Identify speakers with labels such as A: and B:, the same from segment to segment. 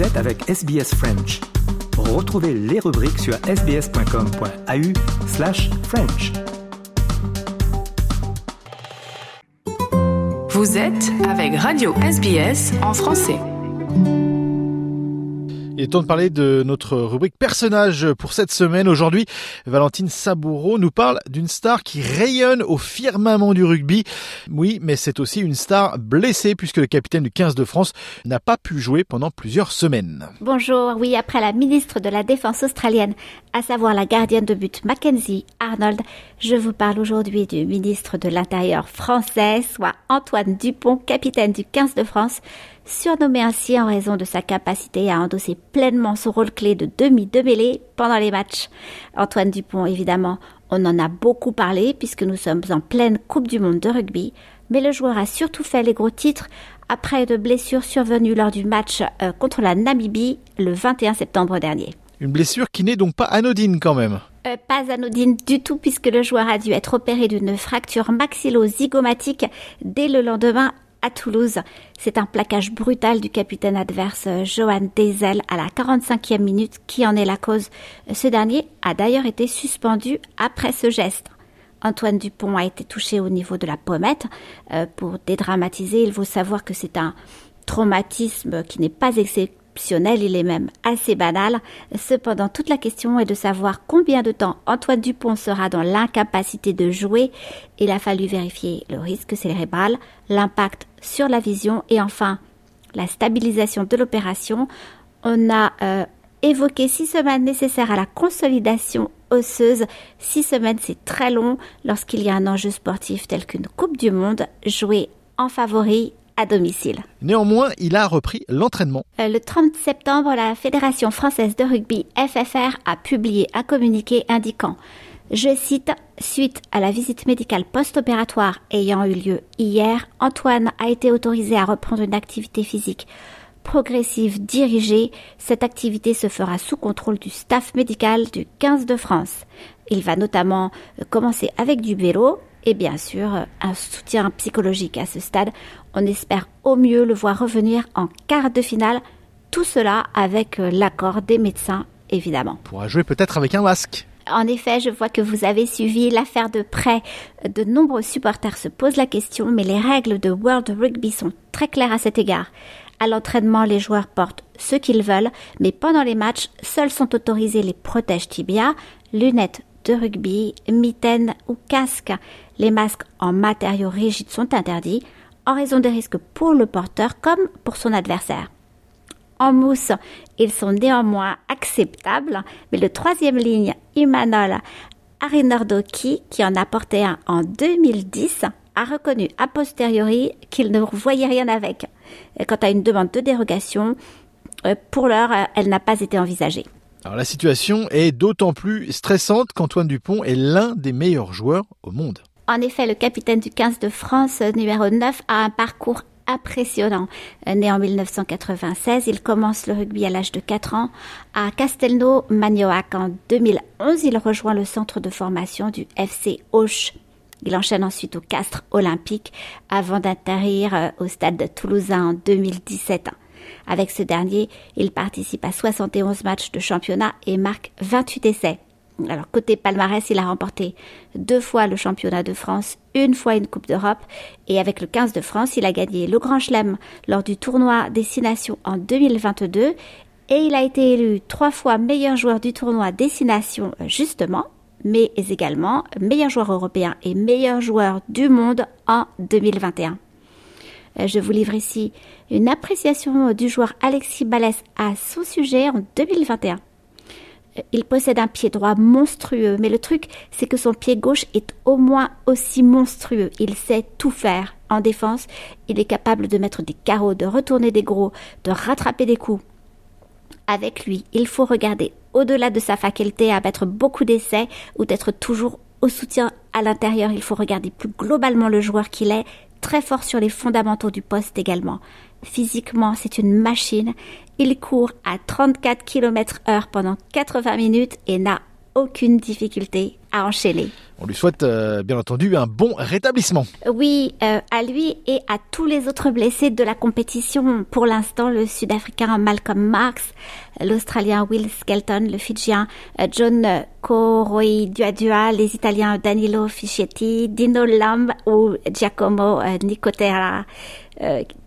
A: Vous êtes avec SBS French. Retrouvez les rubriques sur sbs.com.au slash French.
B: Vous êtes avec Radio SBS en français.
C: Il est temps de parler de notre rubrique personnage pour cette semaine. Aujourd'hui, Valentine Saboureau nous parle d'une star qui rayonne au firmament du rugby. Oui, mais c'est aussi une star blessée puisque le capitaine du 15 de France n'a pas pu jouer pendant plusieurs semaines.
D: Bonjour, oui, après la ministre de la Défense australienne, à savoir la gardienne de but Mackenzie Arnold, je vous parle aujourd'hui du ministre de l'Intérieur français, soit Antoine Dupont, capitaine du 15 de France, surnommé ainsi en raison de sa capacité à endosser pleinement son rôle clé de demi de mêlée pendant les matchs. Antoine Dupont, évidemment, on en a beaucoup parlé puisque nous sommes en pleine Coupe du Monde de rugby, mais le joueur a surtout fait les gros titres après de blessures survenues lors du match euh, contre la Namibie le 21 septembre dernier.
C: Une blessure qui n'est donc pas anodine quand même.
D: Euh, pas anodine du tout puisque le joueur a dû être opéré d'une fracture maxillo-zygomatique dès le lendemain à Toulouse. C'est un plaquage brutal du capitaine adverse euh, Johan Dezel à la 45e minute qui en est la cause. Ce dernier a d'ailleurs été suspendu après ce geste. Antoine Dupont a été touché au niveau de la pommette. Euh, pour dédramatiser, il faut savoir que c'est un traumatisme qui n'est pas il est même assez banal. Cependant, toute la question est de savoir combien de temps Antoine Dupont sera dans l'incapacité de jouer. Il a fallu vérifier le risque cérébral, l'impact sur la vision et enfin la stabilisation de l'opération. On a euh, évoqué six semaines nécessaires à la consolidation osseuse. Six semaines, c'est très long lorsqu'il y a un enjeu sportif tel qu'une Coupe du Monde jouée en favori domicile.
C: Néanmoins, il a repris l'entraînement.
D: Euh, le 30 septembre, la Fédération française de rugby FFR a publié un communiqué indiquant je cite, suite à la visite médicale post-opératoire ayant eu lieu hier, Antoine a été autorisé à reprendre une activité physique progressive dirigée. Cette activité se fera sous contrôle du staff médical du 15 de France. Il va notamment commencer avec du vélo, et bien sûr un soutien psychologique à ce stade. On espère au mieux le voir revenir en quart de finale, tout cela avec euh, l'accord des médecins évidemment.
C: On pourra jouer peut-être avec un masque.
D: En effet, je vois que vous avez suivi l'affaire de près. De nombreux supporters se posent la question, mais les règles de World Rugby sont très claires à cet égard. À l'entraînement, les joueurs portent ce qu'ils veulent, mais pendant les matchs, seuls sont autorisés les protèges tibia, lunettes de rugby, mitaines ou casques. Les masques en matériaux rigides sont interdits en raison des risques pour le porteur comme pour son adversaire. En mousse, ils sont néanmoins acceptables, mais le troisième ligne Imanol Arinordoki, qui en a porté un en 2010, a reconnu a posteriori qu'il ne voyait rien avec. Quant à une demande de dérogation, euh, pour l'heure, elle n'a pas été envisagée.
C: Alors la situation est d'autant plus stressante qu'Antoine Dupont est l'un des meilleurs joueurs au monde.
D: En effet, le capitaine du 15 de France, numéro 9, a un parcours impressionnant. Né en 1996, il commence le rugby à l'âge de 4 ans. À Castelnau, Magnoac, en 2011, il rejoint le centre de formation du FC Auch. Il enchaîne ensuite au Castres Olympique avant d'atterrir euh, au stade de Toulousain en 2017. Avec ce dernier, il participe à 71 matchs de championnat et marque 28 essais. Alors côté palmarès, il a remporté deux fois le championnat de France, une fois une Coupe d'Europe et avec le 15 de France, il a gagné le Grand Chelem lors du tournoi Destination en 2022 et il a été élu trois fois meilleur joueur du tournoi Destination justement, mais également meilleur joueur européen et meilleur joueur du monde en 2021. Euh, je vous livre ici une appréciation du joueur Alexis Balès à son sujet en 2021. Euh, il possède un pied droit monstrueux, mais le truc, c'est que son pied gauche est au moins aussi monstrueux. Il sait tout faire. En défense, il est capable de mettre des carreaux, de retourner des gros, de rattraper des coups. Avec lui, il faut regarder au-delà de sa faculté à mettre beaucoup d'essais ou d'être toujours au soutien à l'intérieur. Il faut regarder plus globalement le joueur qu'il est, très fort sur les fondamentaux du poste également. Physiquement, c'est une machine. Il court à 34 km heure pendant 80 minutes et n'a aucune difficulté à enchaîner.
C: On lui souhaite euh, bien entendu un bon rétablissement.
D: Oui, euh, à lui et à tous les autres blessés de la compétition. Pour l'instant, le Sud-Africain Malcolm Marx, l'Australien Will Skelton, le Fidjien euh, John Koroi-Duadua, les Italiens Danilo Fischetti, Dino Lamb ou Giacomo Nicotera.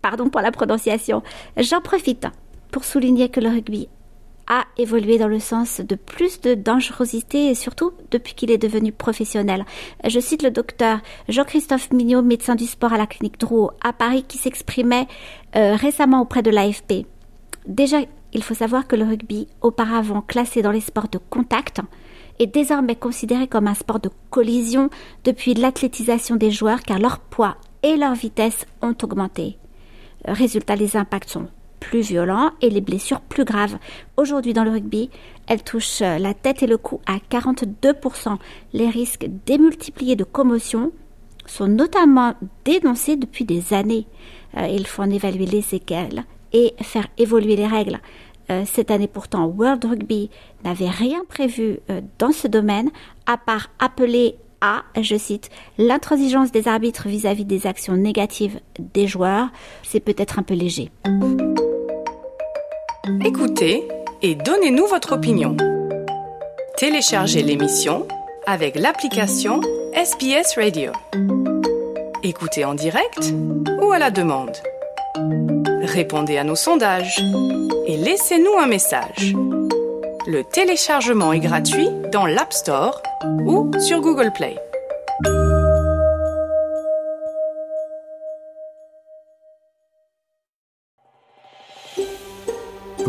D: pardon pour la prononciation. J'en profite pour souligner que le rugby a évolué dans le sens de plus de dangerosité et surtout depuis qu'il est devenu professionnel. Je cite le docteur Jean-Christophe Mignot, médecin du sport à la clinique Drouot à Paris, qui s'exprimait euh, récemment auprès de l'AFP. Déjà, il faut savoir que le rugby, auparavant classé dans les sports de contact, est désormais considéré comme un sport de collision depuis l'athlétisation des joueurs car leur poids et leur vitesse ont augmenté. Résultat, les impacts sont plus violents et les blessures plus graves. Aujourd'hui dans le rugby, elles touchent la tête et le cou à 42%. Les risques démultipliés de commotion sont notamment dénoncés depuis des années. Euh, il faut en évaluer les séquelles et faire évoluer les règles. Euh, cette année pourtant, World Rugby n'avait rien prévu euh, dans ce domaine, à part appeler à, je cite, l'intransigeance des arbitres vis-à-vis -vis des actions négatives des joueurs. C'est peut-être un peu léger.
B: Écoutez et donnez-nous votre opinion. Téléchargez l'émission avec l'application SPS Radio. Écoutez en direct ou à la demande. Répondez à nos sondages et laissez-nous un message. Le téléchargement est gratuit dans l'App Store ou sur Google Play.